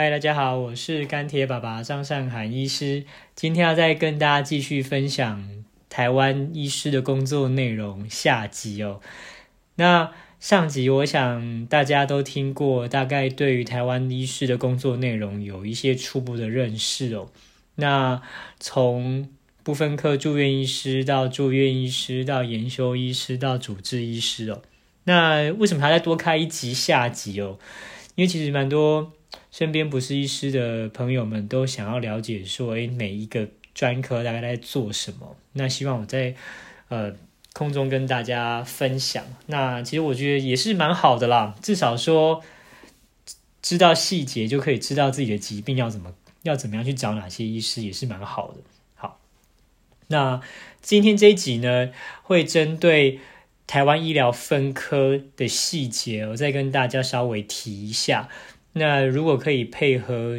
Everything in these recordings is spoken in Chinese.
嗨，大家好，我是钢铁爸爸张善涵医师。今天要再跟大家继续分享台湾医师的工作内容下集哦。那上集我想大家都听过，大概对于台湾医师的工作内容有一些初步的认识哦。那从部分科住院医师到住院医师到研修医师到主治医师哦。那为什么还再多开一集下集哦？因为其实蛮多。身边不是医师的朋友们都想要了解说，诶，每一个专科大概在做什么？那希望我在呃空中跟大家分享。那其实我觉得也是蛮好的啦，至少说知道细节就可以知道自己的疾病要怎么要怎么样去找哪些医师，也是蛮好的。好，那今天这一集呢，会针对台湾医疗分科的细节，我再跟大家稍微提一下。那如果可以配合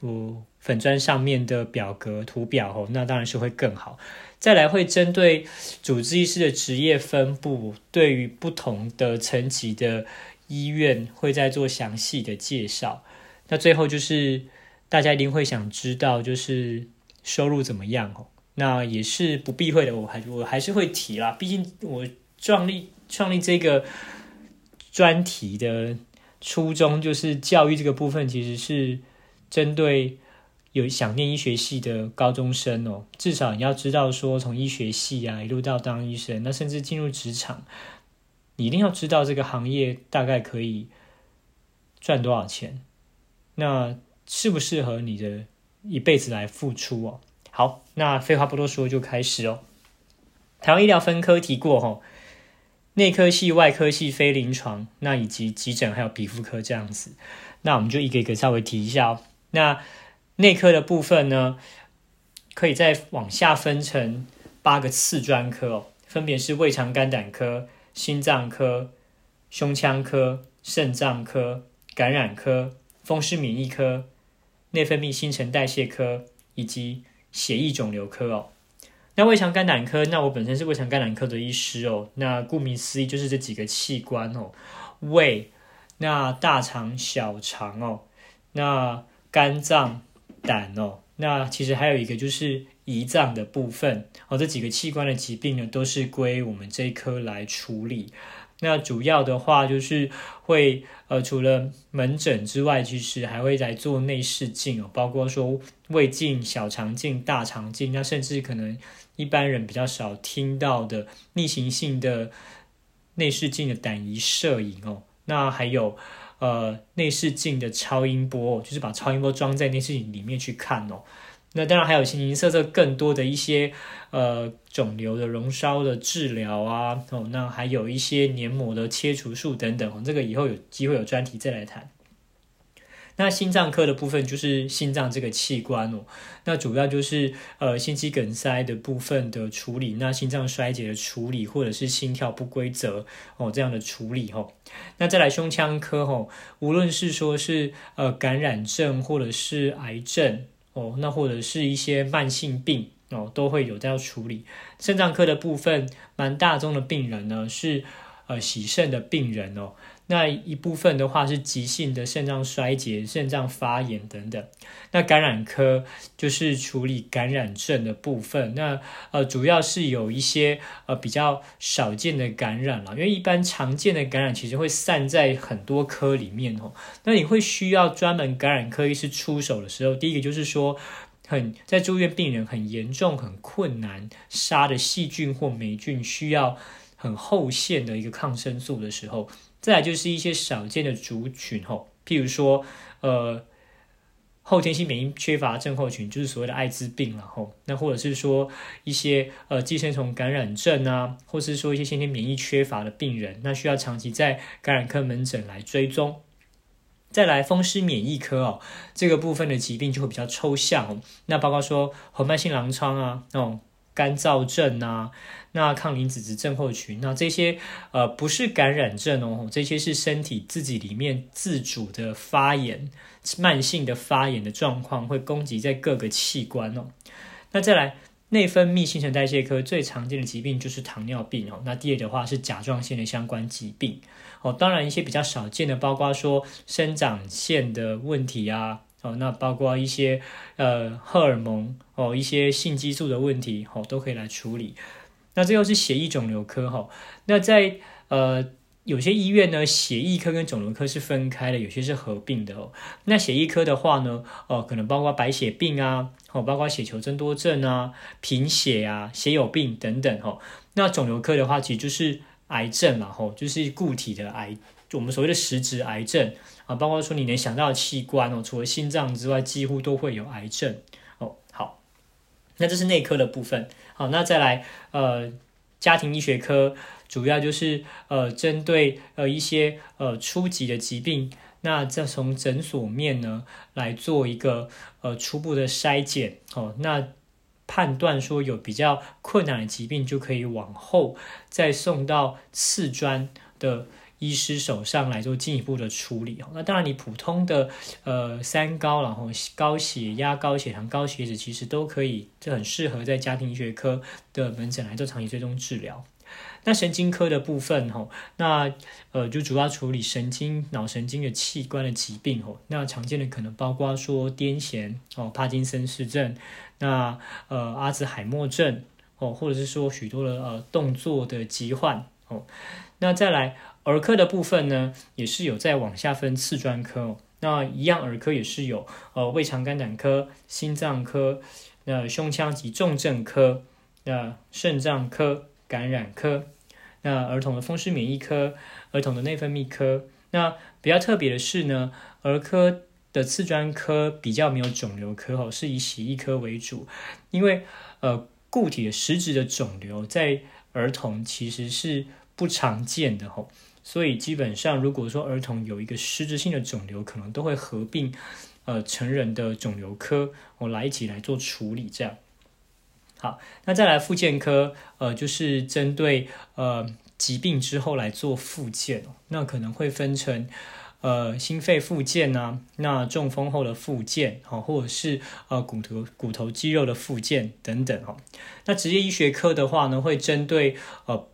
我粉砖上面的表格图表哦，那当然是会更好。再来会针对主治医师的职业分布，对于不同的层级的医院会再做详细的介绍。那最后就是大家一定会想知道，就是收入怎么样哦？那也是不避讳的，我还我还是会提啦。毕竟我创立创立这个专题的。初衷就是教育这个部分，其实是针对有想念医学系的高中生哦。至少你要知道，说从医学系啊一路到当医生，那甚至进入职场，你一定要知道这个行业大概可以赚多少钱，那适不适合你的一辈子来付出哦。好，那废话不多说，就开始哦。台湾医疗分科提过吼。内科系、外科系、非临床，那以及急诊还有皮肤科这样子，那我们就一个一个稍微提一下哦。那内科的部分呢，可以再往下分成八个次专科哦，分别是胃肠肝胆科、心脏科、胸腔科、肾脏科、感染科、风湿免疫科、内分泌新陈代谢科以及血液肿瘤科哦。那胃肠肝胆科，那我本身是胃肠肝胆科的医师哦。那顾名思义就是这几个器官哦，胃、那大肠、小肠哦，那肝脏、胆哦，那其实还有一个就是胰脏的部分哦。这几个器官的疾病呢，都是归我们这一科来处理。那主要的话就是会呃，除了门诊之外，其实还会来做内视镜哦，包括说胃镜、小肠镜、大肠镜，那甚至可能一般人比较少听到的逆行性的内视镜的胆胰摄影哦。那还有呃内视镜的超音波哦，就是把超音波装在内视镜里面去看哦。那当然还有形形色色更多的一些呃肿瘤的溶烧的治疗啊哦，那还有一些黏膜的切除术等等，这个以后有机会有专题再来谈。那心脏科的部分就是心脏这个器官哦，那主要就是呃心肌梗塞的部分的处理，那心脏衰竭的处理，或者是心跳不规则哦这样的处理哦。那再来胸腔科哦，无论是说是呃感染症或者是癌症。哦，那或者是一些慢性病哦，都会有在要处理。肾脏科的部分，蛮大众的病人呢是呃洗肾的病人哦。那一部分的话是急性的肾脏衰竭、肾脏发炎等等。那感染科就是处理感染症的部分。那呃主要是有一些呃比较少见的感染了，因为一般常见的感染其实会散在很多科里面哦。那你会需要专门感染科医师出手的时候，第一个就是说很在住院病人很严重、很困难杀的细菌或霉菌，需要很后线的一个抗生素的时候。再来就是一些少见的族群吼，譬如说，呃，后天性免疫缺乏症候群，就是所谓的艾滋病了吼。那或者是说一些呃寄生虫感染症啊，或是说一些先天免疫缺乏的病人，那需要长期在感染科门诊来追踪。再来风湿免疫科哦，这个部分的疾病就会比较抽象哦。那包括说红斑性狼疮啊，那种。干燥症啊，那抗磷脂质症候群，那这些呃不是感染症哦，这些是身体自己里面自主的发炎，慢性的发炎的状况会攻击在各个器官哦。那再来内分泌新陈代谢科最常见的疾病就是糖尿病哦。那第二的话是甲状腺的相关疾病哦。当然一些比较少见的，包括说生长腺的问题啊。哦，那包括一些呃荷尔蒙哦，一些性激素的问题哦，都可以来处理。那最后是血液肿瘤科哈，那在呃。有些医院呢，血液科跟肿瘤科是分开的，有些是合并的哦。那血液科的话呢，哦，可能包括白血病啊，哦，包括血球增多症啊、贫血啊、血友病等等哦。那肿瘤科的话，其实就是癌症嘛，吼，就是固体的癌，就我们所谓的实质癌症啊，包括说你能想到的器官哦，除了心脏之外，几乎都会有癌症哦。好，那这是内科的部分。好，那再来呃，家庭医学科。主要就是呃，针对呃一些呃初级的疾病，那再从诊所面呢来做一个呃初步的筛检哦，那判断说有比较困难的疾病，就可以往后再送到次专的医师手上来做进一步的处理哦。那当然，你普通的呃三高，然后高血压、高血糖、高血脂，其实都可以，这很适合在家庭医学科的门诊来做长期追踪治疗。那神经科的部分，吼，那呃就主要处理神经、脑神经的器官的疾病，吼，那常见的可能包括说癫痫，哦，帕金森氏症，那呃阿兹海默症，哦，或者是说许多的呃动作的疾患，哦，那再来儿科的部分呢，也是有在往下分次专科，那一样儿科也是有呃胃肠肝胆科、心脏科、那胸腔及重症科、那肾脏科。感染科，那儿童的风湿免疫科，儿童的内分泌科，那比较特别的是呢，儿科的次专科比较没有肿瘤科哦，是以血液科为主，因为呃固体的实质的肿瘤在儿童其实是不常见的吼，所以基本上如果说儿童有一个实质性的肿瘤，可能都会合并呃成人的肿瘤科，我来一起来做处理这样。好，那再来复健科，呃，就是针对呃疾病之后来做复健。那可能会分成呃心肺复健呐，那中风后的复健，好，或者是呃骨头骨头肌肉的复健等等哈。那职业医学科的话呢，会针对呃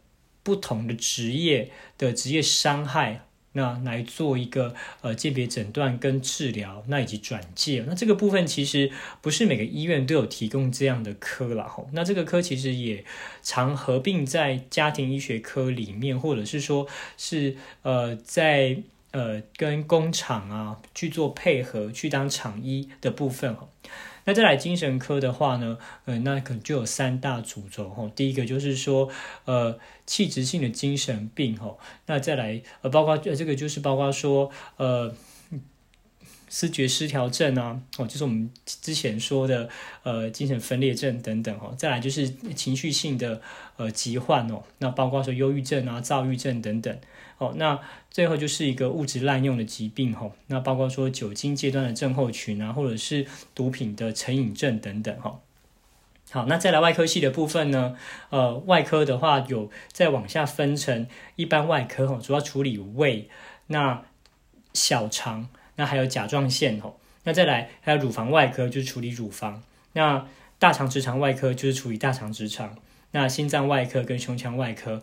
不同的职业的职业伤害。那来做一个呃鉴别诊断跟治疗，那以及转介，那这个部分其实不是每个医院都有提供这样的科了吼。那这个科其实也常合并在家庭医学科里面，或者是说是呃在呃跟工厂啊去做配合，去当厂医的部分。那再来精神科的话呢，嗯，那可能就有三大主轴吼。第一个就是说，呃，器质性的精神病吼。那再来，呃，包括呃，这个就是包括说，呃，思觉失调症啊，哦，就是我们之前说的，呃，精神分裂症等等哦。再来就是情绪性的呃疾患哦，那包括说忧郁症啊、躁郁症等等。哦，那最后就是一个物质滥用的疾病，吼，那包括说酒精阶段的症候群啊，或者是毒品的成瘾症等等，哈。好，那再来外科系的部分呢？呃，外科的话有再往下分成一般外科，吼，主要处理胃、那小肠，那还有甲状腺，吼。那再来还有乳房外科，就是处理乳房；那大肠直肠外科就是处理大肠直肠；那心脏外科跟胸腔外科。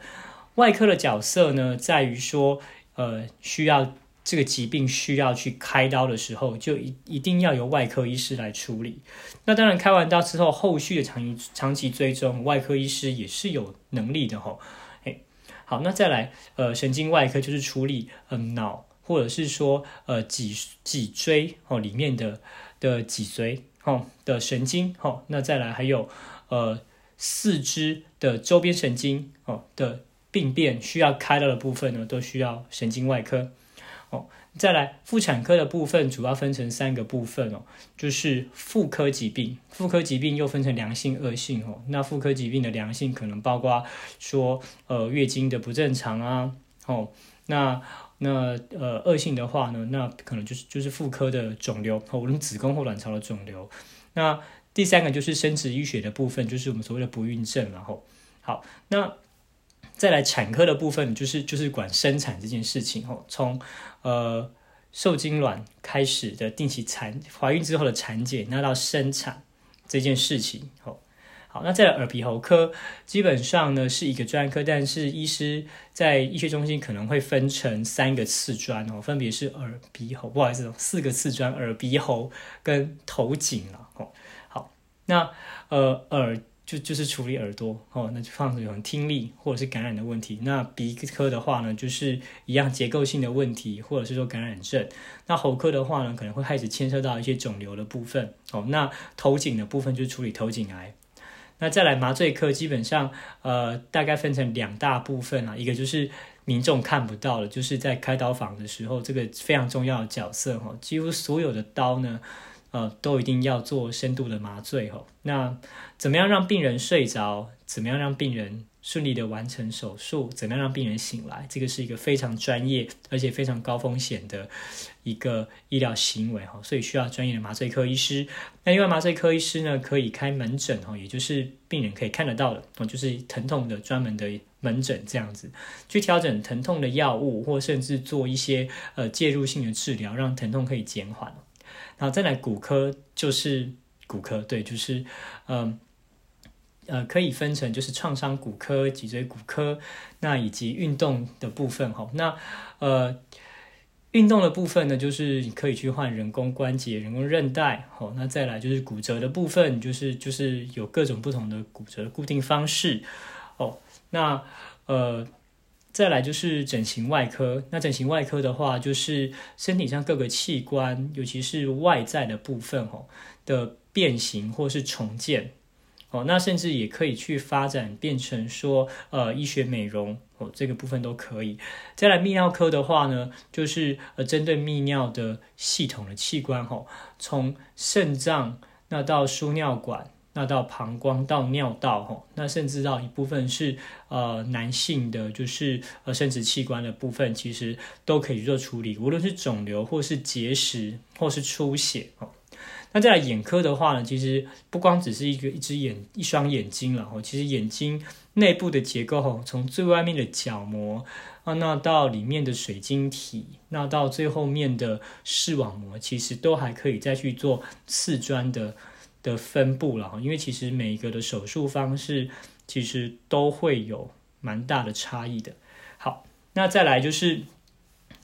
外科的角色呢，在于说，呃，需要这个疾病需要去开刀的时候，就一一定要由外科医师来处理。那当然，开完刀之后，后续的长期长期追踪，外科医师也是有能力的吼。哎，好，那再来，呃，神经外科就是处理呃脑或者是说呃脊脊椎哦里面的的脊髓哦的神经哦。那再来还有呃四肢的周边神经哦的。病变需要开刀的部分呢，都需要神经外科哦。再来妇产科的部分，主要分成三个部分哦，就是妇科疾病。妇科疾病又分成良性、恶性哦。那妇科疾病的良性可能包括说，呃，月经的不正常啊，哦，那那呃，恶性的话呢，那可能就是就是妇科的肿瘤，无论子宫或卵巢的肿瘤。那第三个就是生殖医学的部分，就是我们所谓的不孕症，然后好那。再来产科的部分，就是就是管生产这件事情哦，从呃受精卵开始的定期产怀孕之后的产检，那到生产这件事情哦。好，那在耳鼻喉科基本上呢是一个专科，但是医师在医学中心可能会分成三个次专哦，分别是耳鼻喉，不好意思，四个次专，耳鼻喉跟头颈了哦。好，那呃耳。就就是处理耳朵哦，那就放着有听力或者是感染的问题。那鼻科的话呢，就是一样结构性的问题，或者是说感染症。那喉科的话呢，可能会开始牵涉到一些肿瘤的部分哦。那头颈的部分就处理头颈癌。那再来麻醉科，基本上呃大概分成两大部分啊，一个就是民众看不到的，就是在开刀房的时候，这个非常重要的角色哈，几乎所有的刀呢。呃，都一定要做深度的麻醉吼。那怎么样让病人睡着？怎么样让病人顺利的完成手术？怎么样让病人醒来？这个是一个非常专业而且非常高风险的一个医疗行为哈，所以需要专业的麻醉科医师。那另外麻醉科医师呢，可以开门诊哈，也就是病人可以看得到的，就是疼痛的专门的门诊这样子，去调整疼痛的药物，或甚至做一些呃介入性的治疗，让疼痛可以减缓。然后再来骨科就是骨科，对，就是嗯呃可以分成就是创伤骨科、脊椎骨科，那以及运动的部分哈。那呃运动的部分呢，就是你可以去换人工关节、人工韧带，好，那再来就是骨折的部分，就是就是有各种不同的骨折固定方式哦。那呃。再来就是整形外科，那整形外科的话，就是身体上各个器官，尤其是外在的部分哦的变形或是重建，哦，那甚至也可以去发展变成说，呃，医学美容哦，这个部分都可以。再来泌尿科的话呢，就是呃，针对泌尿的系统的器官哦，从肾脏那到输尿管。那到膀胱到尿道吼，那甚至到一部分是呃男性的，就是呃生殖器官的部分，其实都可以去做处理，无论是肿瘤或是结石或是出血哦。那再来眼科的话呢，其实不光只是一个一只眼一双眼睛了哈，其实眼睛内部的结构吼，从最外面的角膜啊，那到里面的水晶体，那到最后面的视网膜，其实都还可以再去做次专的。的分布了哈，因为其实每一个的手术方式其实都会有蛮大的差异的。好，那再来就是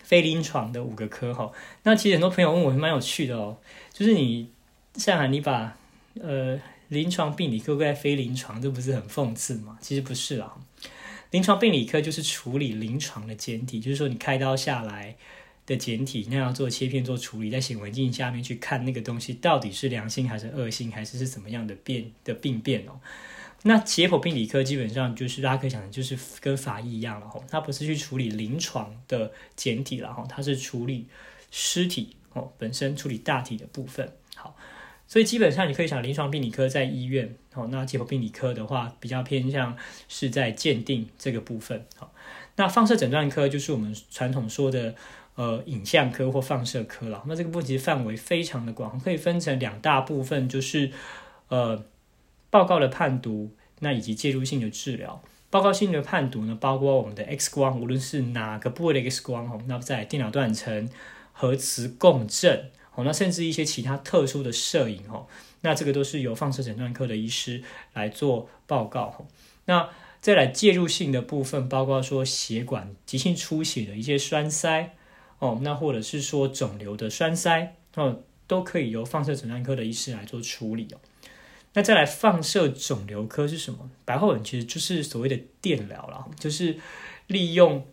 非临床的五个科哈。那其实很多朋友问我蛮有趣的哦，就是你上海你把呃临床病理科归在非临床，这不是很讽刺吗？其实不是啦，临床病理科就是处理临床的简体，就是说你开刀下来。的简体那样做切片做处理，在显微镜下面去看那个东西到底是良性还是恶性，还是是怎么样的变的病变哦。那解剖病理科基本上就是大家可想的，就是跟法医一样了哈，它不是去处理临床的简体了哈，它是处理尸体哦本身处理大体的部分。所以基本上你可以想，临床病理科在医院哦，那解剖病理科的话比较偏向是在鉴定这个部分。好，那放射诊断科就是我们传统说的。呃，影像科或放射科了，那这个部分其实范围非常的广，可以分成两大部分，就是呃报告的判读，那以及介入性的治疗。报告性的判读呢，包括我们的 X 光，无论是哪个部位的 X 光哦，那在电脑断层、核磁共振哦，那甚至一些其他特殊的摄影哦，那这个都是由放射诊断科的医师来做报告。那再来介入性的部分，包括说血管急性出血的一些栓塞。哦，那或者是说肿瘤的栓塞哦，都可以由放射诊断科的医师来做处理哦。那再来放射肿瘤科是什么？白话文其实就是所谓的电疗了，就是利用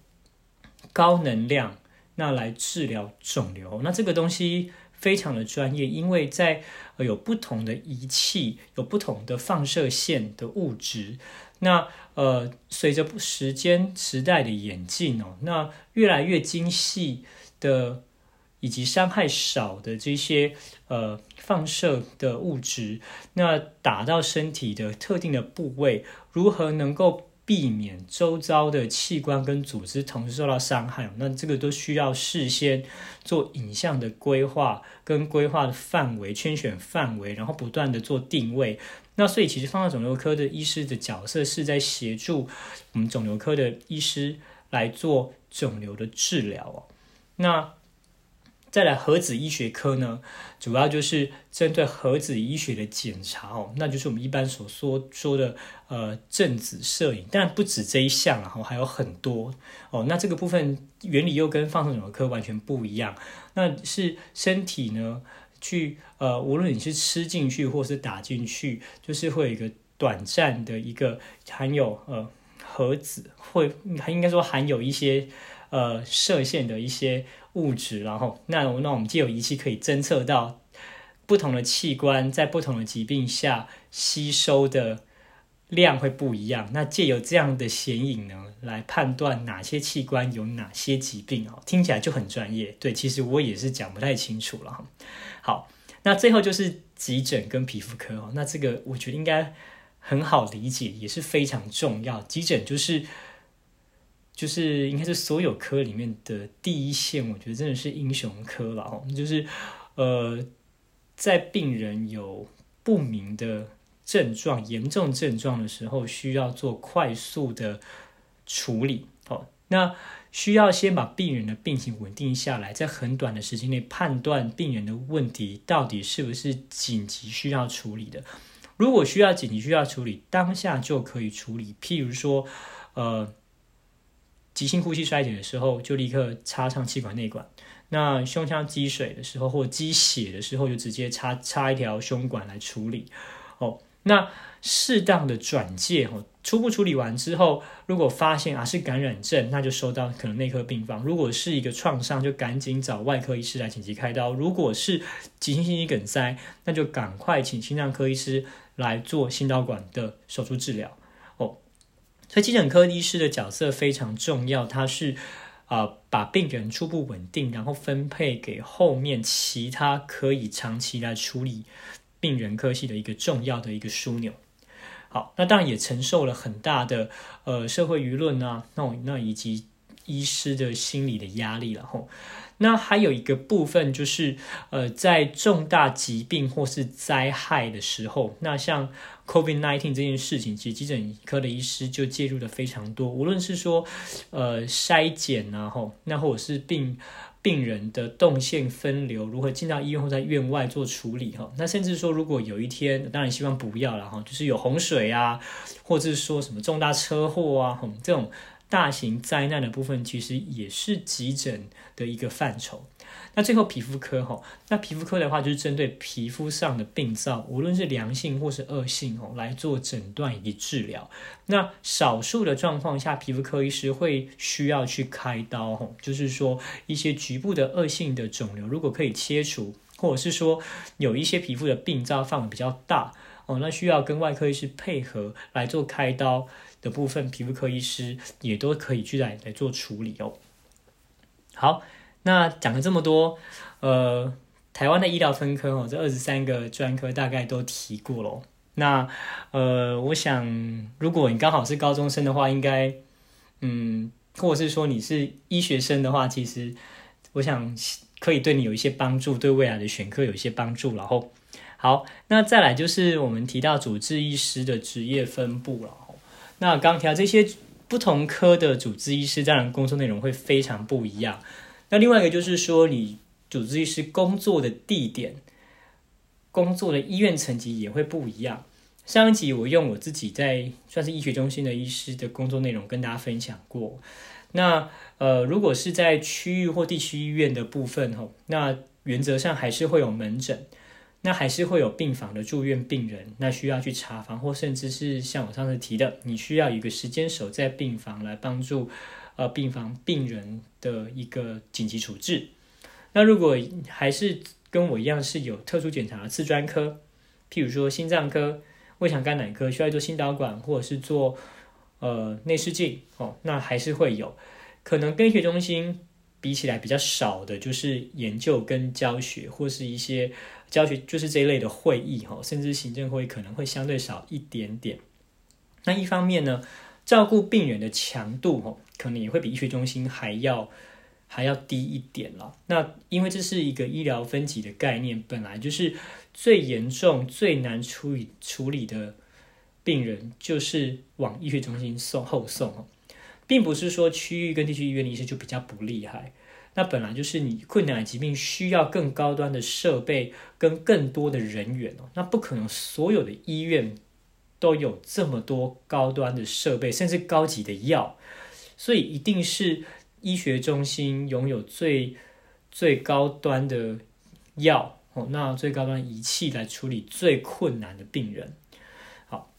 高能量那来治疗肿瘤。那这个东西非常的专业，因为在有不同的仪器，有不同的放射线的物质。那呃，随着时间时代的演进哦，那越来越精细的以及伤害少的这些呃放射的物质，那打到身体的特定的部位，如何能够避免周遭的器官跟组织同时受到伤害？那这个都需要事先做影像的规划跟规划的范围、圈选范围，然后不断的做定位。那所以其实放射肿瘤科的医师的角色是在协助我们肿瘤科的医师来做肿瘤的治疗哦。那再来核子医学科呢，主要就是针对核子医学的检查哦，那就是我们一般所说说的呃正子摄影，但不止这一项啊，还有很多哦。那这个部分原理又跟放射肿瘤科完全不一样，那是身体呢去呃，无论你是吃进去或是打进去，就是会有一个短暂的一个含有呃核子，会还应该说含有一些呃射线的一些。物质，然后那那我们既有仪器可以侦测到不同的器官在不同的疾病下吸收的量会不一样。那借由这样的显影呢，来判断哪些器官有哪些疾病哦，听起来就很专业。对，其实我也是讲不太清楚了。好，那最后就是急诊跟皮肤科哦，那这个我觉得应该很好理解，也是非常重要。急诊就是。就是应该是所有科里面的第一线，我觉得真的是英雄科了哦。就是，呃，在病人有不明的症状、严重症状的时候，需要做快速的处理哦。那需要先把病人的病情稳定下来，在很短的时间内判断病人的问题到底是不是紧急需要处理的。如果需要紧急需要处理，当下就可以处理。譬如说，呃。急性呼吸衰竭的时候，就立刻插上气管内管；那胸腔积水的时候，或积血的时候，就直接插插一条胸管来处理。哦，那适当的转介哦，初步处理完之后，如果发现啊是感染症，那就收到可能内科病房；如果是一个创伤，就赶紧找外科医师来紧急开刀；如果是急性心肌梗塞，那就赶快请心脏科医师来做心导管的手术治疗。所以急诊科医师的角色非常重要，他是啊把病人初步稳定，然后分配给后面其他可以长期来处理病人科系的一个重要的一个枢纽。好，那当然也承受了很大的呃社会舆论啊，那那以及医师的心理的压力了吼。那还有一个部分就是，呃，在重大疾病或是灾害的时候，那像 COVID-19 这件事情，其实急诊科的医师就介入的非常多。无论是说，呃，筛检啊，吼，那或者是病病人的动线分流，如何进到医院或在院外做处理，哈，那甚至说，如果有一天，当然希望不要了，哈，就是有洪水啊，或者是说什么重大车祸啊，这种。大型灾难的部分其实也是急诊的一个范畴。那最后皮肤科哈，那皮肤科的话就是针对皮肤上的病灶，无论是良性或是恶性哦，来做诊断以及治疗。那少数的状况下，皮肤科医师会需要去开刀哈，就是说一些局部的恶性的肿瘤，如果可以切除，或者是说有一些皮肤的病灶范围比较大哦，那需要跟外科医师配合来做开刀。的部分，皮肤科医师也都可以去来来做处理哦。好，那讲了这么多，呃，台湾的医疗分科哦，这二十三个专科大概都提过了。那呃，我想，如果你刚好是高中生的话，应该，嗯，或者是说你是医学生的话，其实我想可以对你有一些帮助，对未来的选科有一些帮助。然后，好，那再来就是我们提到主治医师的职业分布了。那刚提到这些不同科的主治医师，当然工作内容会非常不一样。那另外一个就是说，你主治医师工作的地点、工作的医院层级也会不一样。上一集我用我自己在算是医学中心的医师的工作内容跟大家分享过。那呃，如果是在区域或地区医院的部分吼，那原则上还是会有门诊。那还是会有病房的住院病人，那需要去查房，或甚至是像我上次提的，你需要一个时间守在病房来帮助呃病房病人的一个紧急处置。那如果还是跟我一样是有特殊检查的次专科，譬如说心脏科、胃肠肝胆科，需要做心导管或者是做呃内视镜哦，那还是会有可能跟医学中心比起来比较少的，就是研究跟教学或是一些。教学就是这一类的会议哈，甚至行政会议可能会相对少一点点。那一方面呢，照顾病人的强度哈，可能也会比医学中心还要还要低一点了。那因为这是一个医疗分级的概念，本来就是最严重、最难处理处理的病人，就是往医学中心送后送并不是说区域跟地区医院的医师就比较不厉害。那本来就是你困难的疾病需要更高端的设备跟更多的人员哦，那不可能所有的医院都有这么多高端的设备，甚至高级的药，所以一定是医学中心拥有最最高端的药哦，那最高端仪器来处理最困难的病人。好，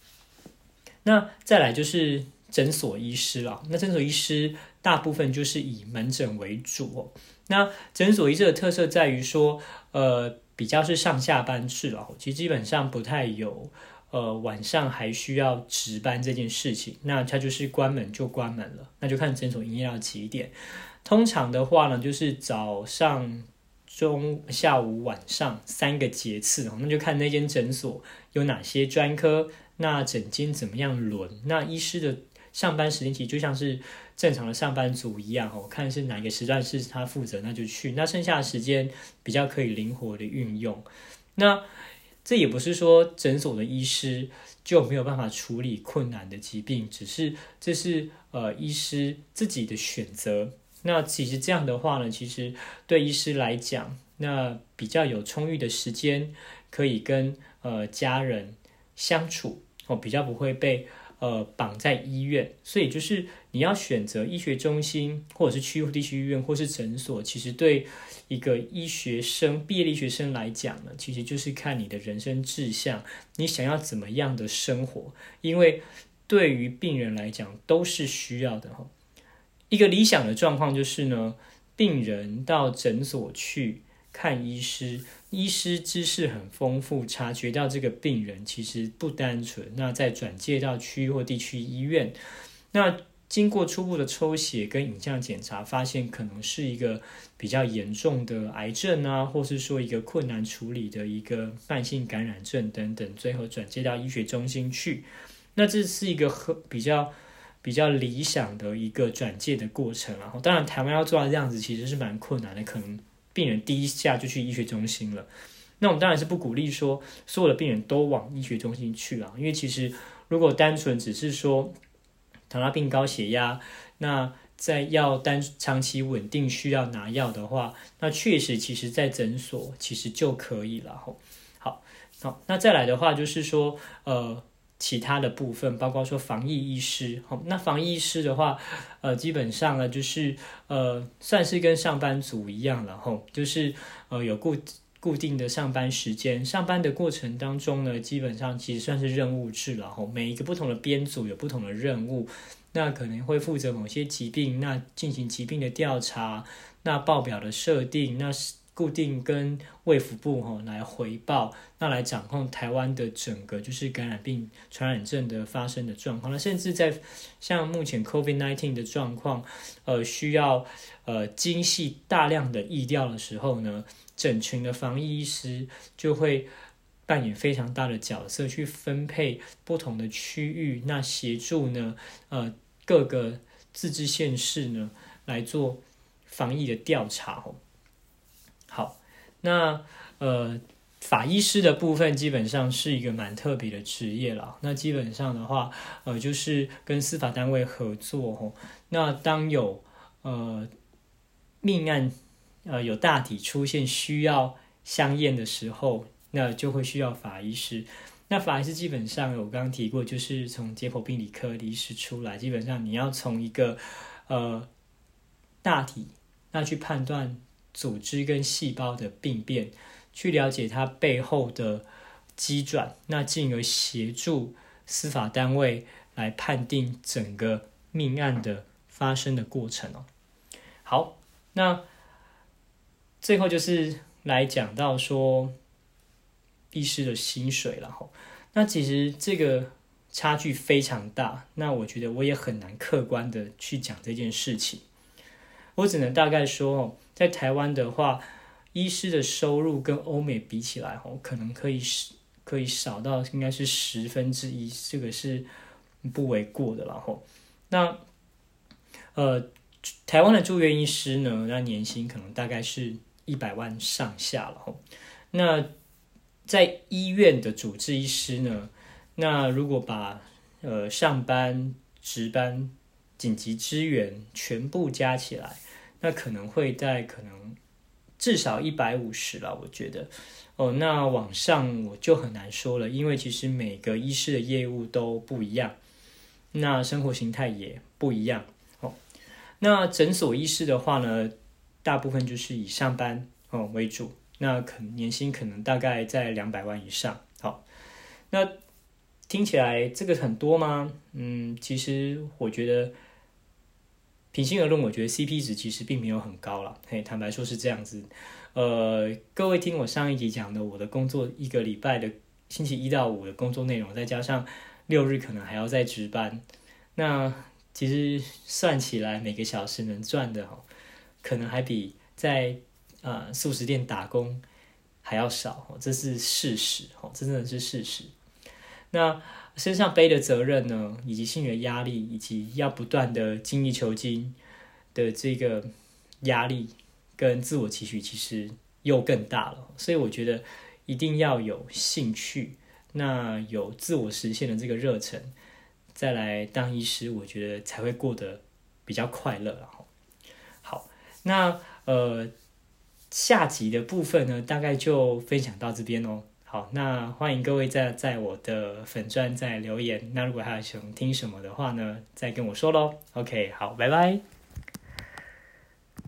那再来就是诊所医师了，那诊所医师。大部分就是以门诊为主。那诊所医师的特色在于说，呃，比较是上下班制哦，其实基本上不太有，呃，晚上还需要值班这件事情。那它就是关门就关门了，那就看诊所营业到几点。通常的话呢，就是早上、中、下午、晚上三个节次哦，那就看那间诊所有哪些专科，那诊间怎么样轮。那医师的上班时间其实就像是。正常的上班族一样哦，看是哪个时段是他负责，那就去。那剩下的时间比较可以灵活的运用。那这也不是说诊所的医师就没有办法处理困难的疾病，只是这是呃医师自己的选择。那其实这样的话呢，其实对医师来讲，那比较有充裕的时间可以跟呃家人相处哦，比较不会被。呃，绑在医院，所以就是你要选择医学中心，或者是区域地区医院，或是诊所。其实对一个医学生、毕业医学生来讲呢，其实就是看你的人生志向，你想要怎么样的生活。因为对于病人来讲，都是需要的哈。一个理想的状况就是呢，病人到诊所去。看医师，医师知识很丰富，察觉到这个病人其实不单纯，那再转介到区或地区医院，那经过初步的抽血跟影像检查，发现可能是一个比较严重的癌症啊，或是说一个困难处理的一个慢性感染症等等，最后转接到医学中心去，那这是一个很比较比较理想的一个转介的过程，然后当然台湾要做到这样子，其实是蛮困难的，可能。病人第一下就去医学中心了，那我们当然是不鼓励说所有的病人都往医学中心去啊，因为其实如果单纯只是说糖尿病、高血压，那在要单长期稳定需要拿药的话，那确实其实在诊所其实就可以了。好，好，那再来的话就是说呃。其他的部分，包括说防疫医师，好，那防疫医师的话，呃，基本上呢，就是呃，算是跟上班族一样了，吼，就是呃，有固固定的上班时间，上班的过程当中呢，基本上其实算是任务制了，吼，每一个不同的编组有不同的任务，那可能会负责某些疾病，那进行疾病的调查，那报表的设定，那是。固定跟卫福部哈来回报，那来掌控台湾的整个就是感染病传染症的发生的状况。那甚至在像目前 COVID-19 的状况，呃，需要呃精细大量的疫调的时候呢，整群的防疫医师就会扮演非常大的角色，去分配不同的区域，那协助呢呃各个自治县市呢来做防疫的调查哦。好，那呃，法医师的部分基本上是一个蛮特别的职业了。那基本上的话，呃，就是跟司法单位合作哦。那当有呃命案呃有大体出现需要相验的时候，那就会需要法医师。那法医师基本上我刚刚提过，就是从解剖病理科离世出来，基本上你要从一个呃大体那去判断。组织跟细胞的病变，去了解它背后的机转，那进而协助司法单位来判定整个命案的发生的过程哦。好，那最后就是来讲到说医师的薪水了哈。那其实这个差距非常大，那我觉得我也很难客观的去讲这件事情，我只能大概说哦。在台湾的话，医师的收入跟欧美比起来，吼，可能可以是可以少到应该是十分之一，这个是不为过的了，吼。那呃，台湾的住院医师呢，那年薪可能大概是一百万上下了，吼。那在医院的主治医师呢，那如果把呃上班、值班、紧急支援全部加起来。那可能会在可能至少一百五十了，我觉得。哦，那往上我就很难说了，因为其实每个医师的业务都不一样，那生活形态也不一样。哦，那诊所医师的话呢，大部分就是以上班哦为主，那可年薪可能大概在两百万以上。好，那听起来这个很多吗？嗯，其实我觉得。平心而论，我觉得 CP 值其实并没有很高了。嘿，坦白说是这样子。呃，各位听我上一集讲的，我的工作一个礼拜的星期一到五的工作内容，再加上六日可能还要再值班，那其实算起来每个小时能赚的哦，可能还比在呃素食店打工还要少。这是事实哦，这真的是事实。那身上背的责任呢，以及心理的压力，以及要不断的精益求精的这个压力跟自我期许，其实又更大了。所以我觉得一定要有兴趣，那有自我实现的这个热忱，再来当医师，我觉得才会过得比较快乐。好，那呃下集的部分呢，大概就分享到这边哦。好，那欢迎各位在在我的粉钻在留言。那如果还有想听什么的话呢，再跟我说喽。OK，好，拜拜。